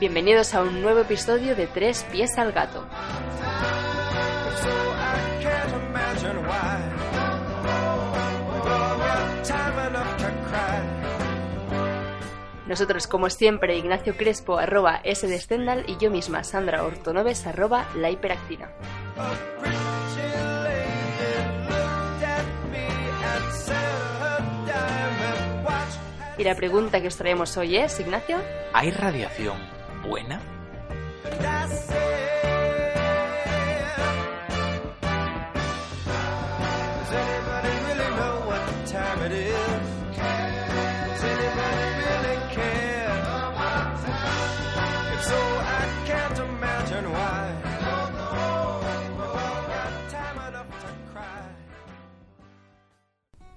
Bienvenidos a un nuevo episodio de Tres Pies al Gato. Nosotros, como siempre, Ignacio Crespo, arroba S y yo misma, Sandra Ortonoves, arroba la hiperactina. Y la pregunta que os traemos hoy es, Ignacio, ¿Hay radiación buena?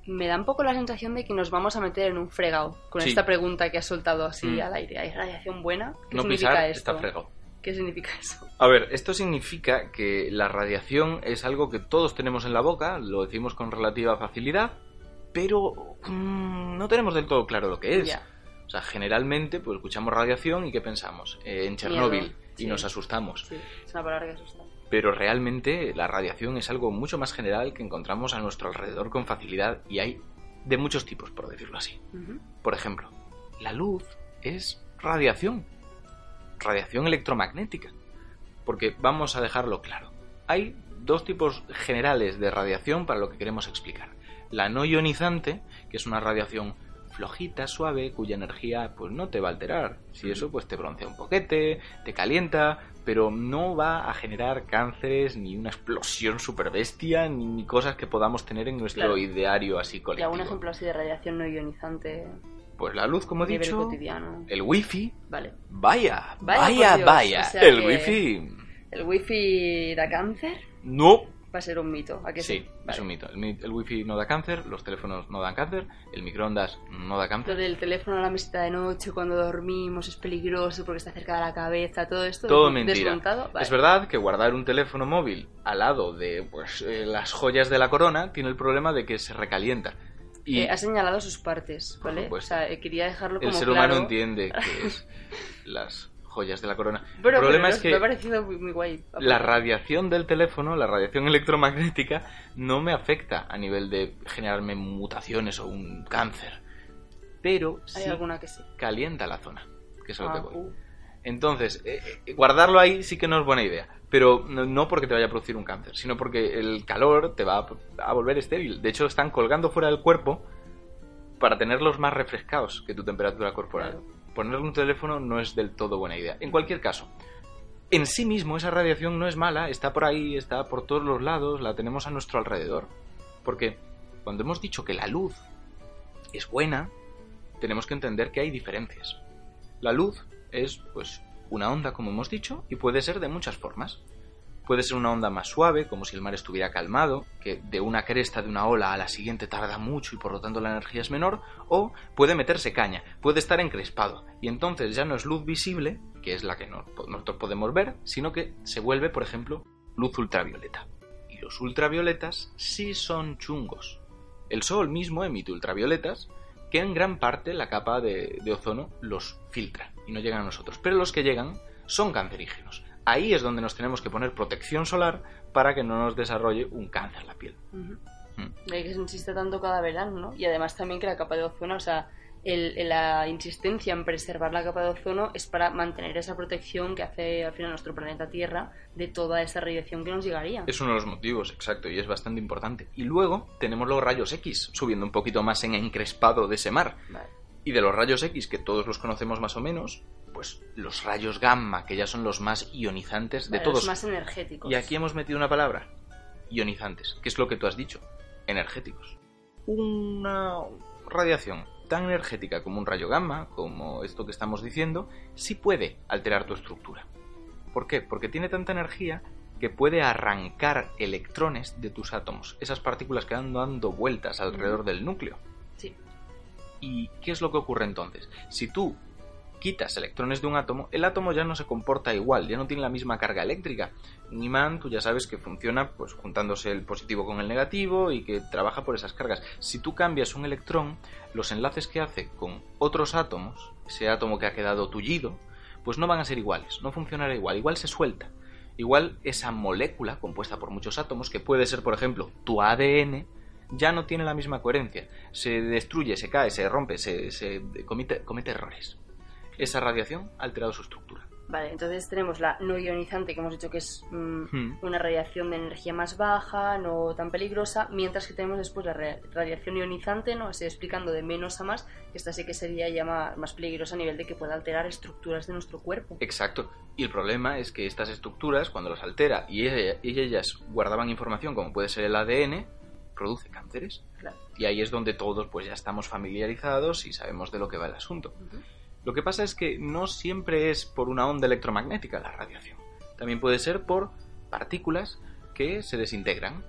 Me da un poco la sensación de que nos vamos a meter en un fregado con Sí. esta pregunta que has soltado así Mm. al aire. ¿Hay radiación buena? ¿Qué No significa pisar esto? está fregado. ¿Qué significa eso? A ver, esto significa que la radiación es algo que todos tenemos en la boca, lo decimos con relativa facilidad, pero mm, no tenemos del todo claro lo que es. O sea, generalmente pues escuchamos radiación y ¿qué pensamos? Eh, en Chernóbil Miedo, y sí. nos asustamos. Sí, es una palabra que asusta. Pero realmente la radiación es algo mucho más general que encontramos a nuestro alrededor con facilidad y hay de muchos tipos, por decirlo así. Por ejemplo, la luz es radiación, radiación electromagnética. Porque vamos a dejarlo claro. Hay dos tipos generales de radiación para lo que queremos explicar. La no ionizante, que es una radiación flojita, suave, cuya energía pues no te va a alterar. Si eso pues te broncea un poquete, te calienta, pero no va a generar cánceres ni una explosión super bestia ni, ni cosas que podamos tener en nuestro Claro. ideario así ¿Y colectivo. algún ejemplo así de radiación no ionizante Pues la luz, como he dicho, cotidiano? el wifi, Vale. vaya, Vaya, vaya, por Dios, vaya, o sea el que- wifi, ¿El wifi da cáncer? no, Va a ser un mito. ¿A que sí? sí, Vale. es un mito. El, el wifi no da cáncer, los teléfonos no dan cáncer, el microondas no da Lo cáncer, del teléfono a la mesita de noche cuando dormimos es peligroso porque está cerca de la cabeza, todo esto todo mentira. desmontado. Vale. Es verdad que guardar un teléfono móvil al lado de pues, eh, las joyas de la corona tiene el problema de que se recalienta. Y Eh, ha señalado sus partes, ¿vale? O sea, eh, quería dejarlo como el ser claro. humano entiende que es las joyas de la corona. Pero, el problema pero es me que ha parecido muy, muy guay. la radiación del teléfono, la radiación electromagnética, no me afecta a nivel de generarme mutaciones o un cáncer. Pero Hay sí alguna que sí. calienta la zona, que es a lo que Ah, voy. uh. Entonces, eh, eh, guardarlo ahí sí que no es buena idea. Pero no, porque te vaya a producir un cáncer, sino porque el calor te va a, a volver estéril. De hecho, están colgando fuera del cuerpo para tenerlos más refrescados que tu temperatura corporal. Claro. Ponerle un teléfono no es del todo buena idea. En cualquier caso, en sí mismo esa radiación no es mala, está por ahí, está por todos los lados, la tenemos a nuestro alrededor. Porque cuando hemos dicho que la luz es buena, tenemos que entender que hay diferencias. La luz es, pues, una onda, como hemos dicho, y puede ser de muchas formas. Puede ser una onda más suave, como si el mar estuviera calmado, que de una cresta de una ola a la siguiente tarda mucho y por lo tanto la energía es menor, o puede meterse caña, puede estar encrespado, y entonces ya no es luz visible, que es la que no- nosotros podemos ver, sino que se vuelve, por ejemplo, luz ultravioleta. Y los ultravioletas sí son chungos. El Sol mismo emite ultravioletas, que en gran parte la capa de, de ozono los filtra y no llegan a nosotros. Pero los que llegan son cancerígenos. Ahí es donde nos tenemos que poner protección solar para que no nos desarrolle un cáncer la piel. Ujú. Mm. De ahí que se insiste tanto cada verano, ¿no? Y además también que la capa de ozono, o sea, el- la insistencia en preservar la capa de ozono es para mantener esa protección que hace al final nuestro planeta Tierra de toda esa radiación que nos llegaría. Es uno de los motivos, exacto, y es bastante importante. Y luego tenemos los rayos X, subiendo un poquito más en encrespado de ese mar. Vale. Y de los rayos X, que todos los conocemos más o menos, pues los rayos gamma, que ya son los más ionizantes de todos. Los más energéticos. Y aquí hemos metido una palabra, ionizantes, que es lo que tú has dicho, energéticos. Una radiación tan energética como un rayo gamma, como esto que estamos diciendo, sí puede alterar tu estructura. ¿Por qué? Porque tiene tanta energía que puede arrancar electrones de tus átomos, esas partículas que van dando vueltas alrededor del núcleo. Sí. ¿Y qué es lo que ocurre entonces? Si tú quitas electrones de un átomo, el átomo ya no se comporta igual, ya no tiene la misma carga eléctrica. Un imán, tú ya sabes que funciona pues juntándose el positivo con el negativo y que trabaja por esas cargas. Si tú cambias un electrón, los enlaces que hace con otros átomos, ese átomo que ha quedado tullido, pues no van a ser iguales, no funcionará igual, igual se suelta. Igual esa molécula compuesta por muchos átomos, que puede ser por ejemplo tu ADN, ya no tiene la misma coherencia. Se destruye, se cae, se rompe, se, comete, comete errores. Esa radiación ha alterado su estructura. Vale, entonces tenemos la no ionizante, que hemos dicho que es mm, hmm. una radiación de energía más baja, no tan peligrosa, mientras que tenemos después la radiación ionizante, ¿no? Así explicando de menos a más, que esta sí que sería ya más, peligrosa a nivel de que pueda alterar estructuras de nuestro cuerpo. Exacto. Y el problema es que estas estructuras, cuando las altera y, ellas guardaban información como puede ser el ADN, produce cánceres. Y ahí es donde todos pues ya estamos familiarizados y sabemos de lo que va el asunto. Lo que pasa es que no siempre es por una onda electromagnética la radiación. También puede ser por partículas que se desintegran.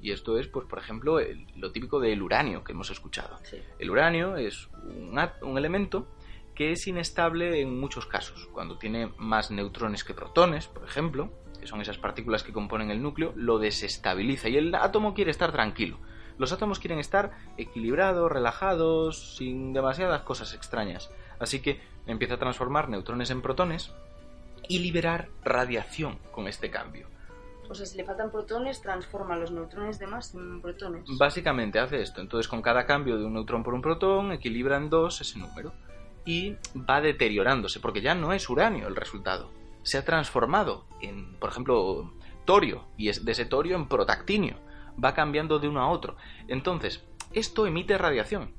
Y esto es, pues, por ejemplo, lo típico del uranio que hemos escuchado. El uranio es un, un elemento que es inestable en muchos casos. Cuando tiene más neutrones que protones, por ejemplo, que son esas partículas que componen el núcleo, lo desestabiliza y el átomo quiere estar tranquilo. Los átomos quieren estar equilibrados, relajados, sin demasiadas cosas extrañas. Así que empieza a transformar neutrones en protones y liberar radiación con este cambio. O sea, si le faltan protones, transforma los neutrones de más en protones. Básicamente hace esto. Entonces, con cada cambio de un neutrón por un protón, equilibra en dos ese número. Y va deteriorándose, porque ya no es uranio el resultado se ha transformado en, por ejemplo, torio, y es de ese torio en protactinio. Va cambiando de uno a otro. Entonces, esto emite radiación.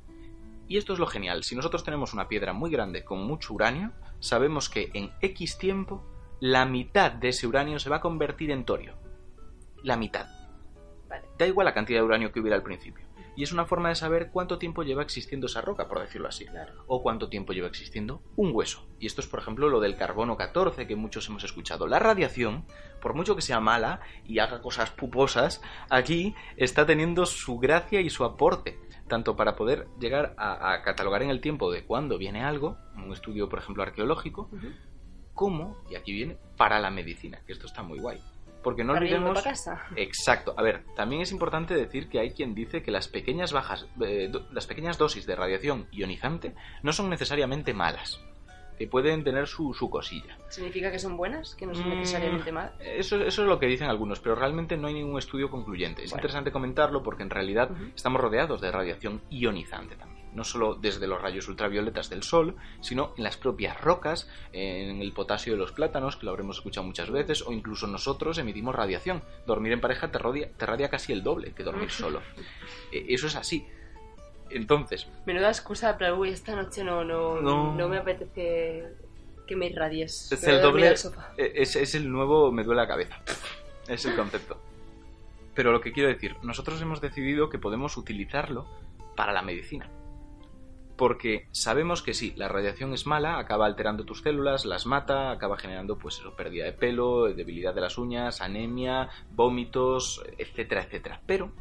Y esto es lo genial. Si nosotros tenemos una piedra muy grande con mucho uranio, sabemos que en X tiempo la mitad de ese uranio se va a convertir en torio. La mitad. Da igual la cantidad de uranio que hubiera al principio y es una forma de saber cuánto tiempo lleva existiendo esa roca, por decirlo así, o cuánto tiempo lleva existiendo un hueso. Y esto es, por ejemplo, lo del carbono 14 que muchos hemos escuchado. La radiación, por mucho que sea mala y haga cosas puposas, aquí está teniendo su gracia y su aporte, tanto para poder llegar a, catalogar en el tiempo de cuándo viene algo, un estudio, por ejemplo, arqueológico, como, y aquí viene, para la medicina, que esto está muy guay. Porque no olvidemos. Exacto. A ver, también es importante decir que hay quien dice que las pequeñas bajas, eh, las pequeñas dosis de radiación ionizante no son necesariamente malas. Que pueden tener su, cosilla. ¿Significa que son buenas? ¿Que no son mm, necesariamente malas? Eso, eso es lo que dicen algunos, pero realmente no hay ningún estudio concluyente. Es interesante comentarlo porque en realidad estamos rodeados de radiación ionizante también no solo desde los rayos ultravioletas del sol, sino en las propias rocas, en el potasio de los plátanos, que lo habremos escuchado muchas veces, o incluso nosotros emitimos radiación. Dormir en pareja te radia, te radia casi el doble que dormir solo. E, eso es así. Entonces. Menuda excusa para uy, esta noche no, no, no. me apetece que me irradies. Es el doble. E, es, es el nuevo me duele la cabeza. Es el concepto. Pero lo que quiero decir, nosotros hemos decidido que podemos utilizarlo para la medicina porque sabemos que sí, la radiación es mala, acaba alterando tus células, las mata, acaba generando pues eso, pérdida de pelo, debilidad de las uñas, anemia, vómitos, etcétera, etcétera. Pero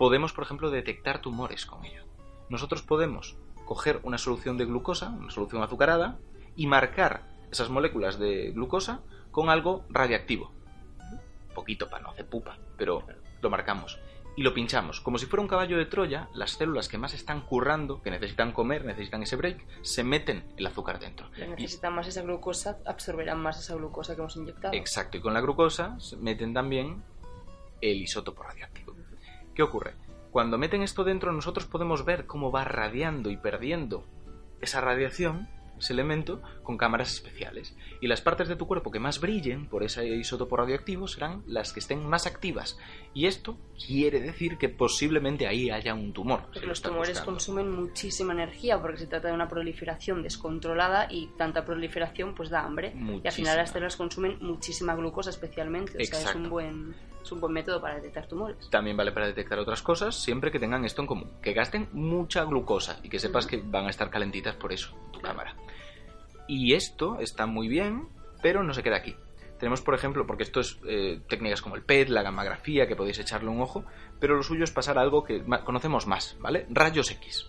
podemos, por ejemplo, detectar tumores con ello. Nosotros podemos coger una solución de glucosa, una solución azucarada, y marcar esas moléculas de glucosa con algo radiactivo. Poquito para no hacer pupa, pero lo marcamos y lo pinchamos. Como si fuera un caballo de Troya, las células que más están currando, que necesitan comer, necesitan ese break, se meten el azúcar dentro. necesitan más esa glucosa, absorberán más esa glucosa que hemos inyectado. Exacto, y con la glucosa se meten también el isótopo radiactivo. ¿Qué ocurre? Cuando meten esto dentro, nosotros podemos ver cómo va radiando y perdiendo esa radiación ese elemento con cámaras especiales. Y las partes de tu cuerpo que más brillen por ese isótopo radioactivo serán las que estén más activas. Y esto quiere decir que posiblemente ahí haya un tumor. Porque los tumores consumen muchísima energía porque se trata de una proliferación descontrolada y tanta proliferación pues da hambre. Y al final las células consumen muchísima glucosa especialmente. O sea, es un buen es un buen método para detectar tumores. También vale para detectar otras cosas, siempre que tengan esto en común, que gasten mucha glucosa y que sepas que van a estar calentitas por eso, tu cámara. Y esto está muy bien, pero no se queda aquí. Tenemos, por ejemplo, porque esto es eh, técnicas como el PET, la gammagrafía, que podéis echarle un ojo, pero lo suyo es pasar a algo que conocemos más, ¿vale? Rayos X.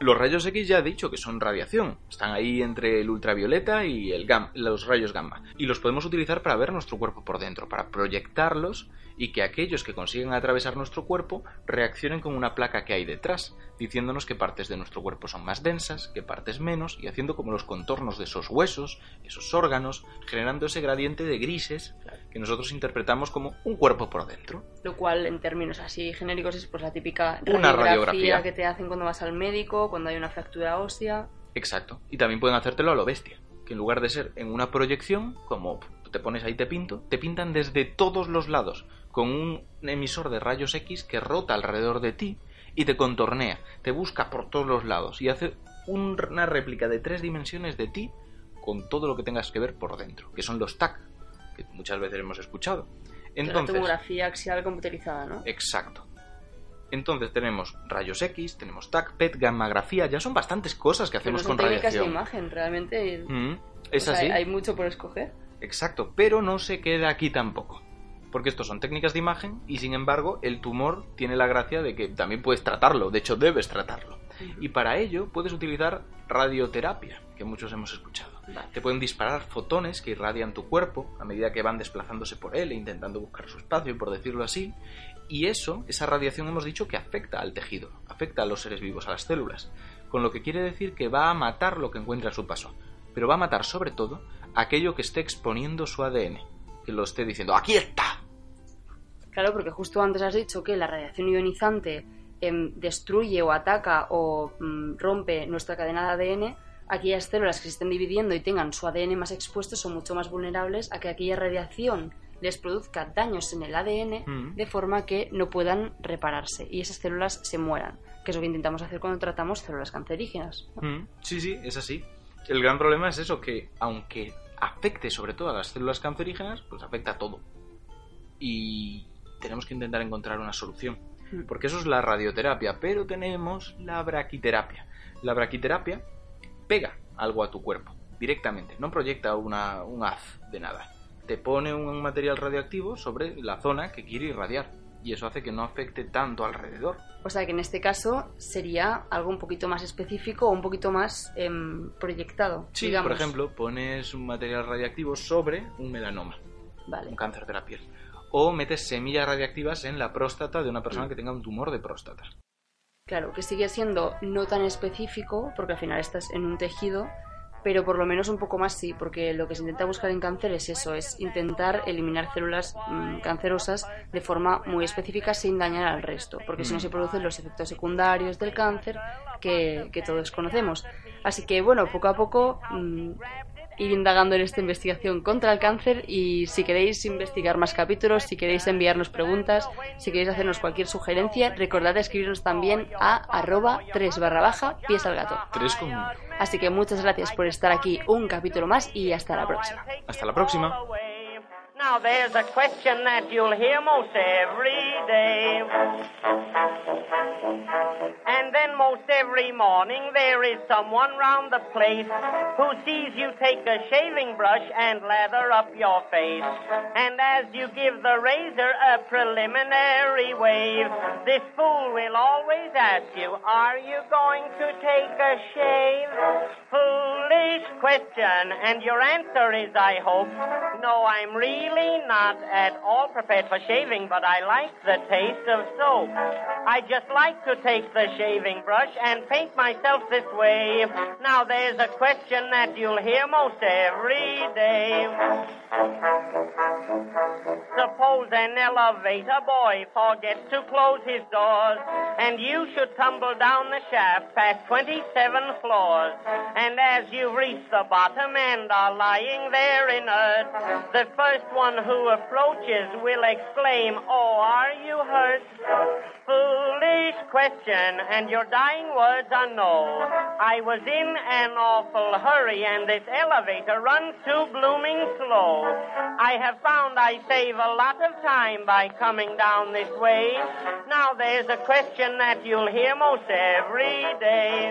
Los rayos X ya he dicho que son radiación. Están ahí entre el ultravioleta y el gam- los rayos gamma. Y los podemos utilizar para ver nuestro cuerpo por dentro, para proyectarlos y que aquellos que consiguen atravesar nuestro cuerpo reaccionen con una placa que hay detrás, diciéndonos qué partes de nuestro cuerpo son más densas, qué partes menos, y haciendo como los contornos de esos huesos, esos órganos, generando ese gradiente de grises que nosotros interpretamos como un cuerpo por dentro. Lo cual, en términos así genéricos, es pues la típica Una radiografía, radiografía. que te hacen cuando vas al médico, cuando hay una fractura ósea. Exacto. Y también pueden hacértelo a lo bestia. Que en lugar de ser en una proyección, como te pones ahí te pinto, te pintan desde todos los lados, con un emisor de rayos X que rota alrededor de ti y te contornea, te busca por todos los lados y hace un- una réplica de tres dimensiones de ti con todo lo que tengas que ver por dentro, que son los TAC, que muchas veces hemos escuchado. la Entonces, tomografía axial computerizada, ¿no? Exacto. Entonces tenemos rayos X, tenemos TAC, PET, gammagrafía, ya son bastantes cosas que Que no hacemos son con técnicas de radiación. imagen, realmente. Mm, es o sea, así. hay mucho por escoger. Exacto, pero no se queda aquí tampoco. Porque estos son técnicas de imagen y sin embargo el tumor tiene la gracia de que también puedes tratarlo, de hecho debes tratarlo. Y para ello puedes utilizar radioterapia, que muchos hemos escuchado. Vale. Te pueden disparar fotones que irradian tu cuerpo a medida que van desplazándose por él e intentando buscar su espacio, por decirlo así. Y eso, esa radiación hemos dicho que afecta al tejido, afecta a los seres vivos, a las células. Con lo que quiere decir que va a matar lo que encuentre a su paso. Pero va a matar sobre todo aquello que esté exponiendo su ADN. Que lo esté diciendo, aquí está. Claro, porque justo antes has dicho que la radiación ionizante em, destruye o ataca o mm, rompe nuestra cadena de ADN. Aquellas células que se estén dividiendo y tengan su ADN más expuesto son mucho más vulnerables a que aquella radiación les produzca daños en el ADN Mm. de forma que no puedan repararse y esas células se mueran, que es lo que intentamos hacer cuando tratamos células cancerígenas. Mm, Sí, sí, es así. El gran problema es eso, que aunque afecte sobre todo a las células cancerígenas, pues afecta a todo. Y tenemos que intentar encontrar una solución. Mm. Porque eso es la radioterapia, pero tenemos la braquiterapia. La braquiterapia pega algo a tu cuerpo directamente, no proyecta una, un haz de nada. Te pone un material radioactivo sobre la zona que quiere irradiar y eso hace que no afecte tanto alrededor. O sea que en este caso sería algo un poquito más específico o un poquito más em, proyectado. Sí, digamos. por ejemplo, pones un material radiactivo sobre un melanoma. Vale. un cáncer de la piel. O metes semillas radiactivas en la próstata de una persona que tenga un tumor de próstata. Claro, que sigue siendo no tan específico, porque al final estás en un tejido, pero por lo menos un poco más sí, porque lo que se intenta buscar en cáncer es eso, es intentar eliminar células mm, cancerosas de forma muy específica sin dañar al resto, porque si no Mm. se producen los efectos secundarios del cáncer que, que todos conocemos. Así que bueno, poco a poco mm, ir indagando en esta investigación contra el cáncer y si queréis investigar más capítulos, si queréis enviarnos preguntas, si queréis hacernos cualquier sugerencia, recordad escribirnos también a arroba 3 barra baja pies al gato. Tres con. Así que muchas gracias por estar aquí un capítulo más y hasta la próxima. Hasta la próxima. Now there's a question that you'll hear most every day. Morning there is someone round the place who sees you take a shaving brush and lather up your face. And as you give the razor a preliminary wave, this fool will always ask you, are you going to take a shave? Foolish question, and your answer is, I hope, no, I'm really not at all prepared for shaving, but I like the taste of soap. I just like to take the shaving brush and paint myself this way. Now there's a question that you'll hear most every day. Suppose an elevator boy forgets to close his doors, and you should tumble down the shaft past 27 floors. And as you reach the bottom and are lying there inert, the first one who approaches will exclaim, Oh, are you hurt? Foolish question, and your dying words are no. I was in an awful hurry, and this elevator runs too blooming slow. I have found I save a lot of time by coming down this way. Now there's a question that you'll hear most every day.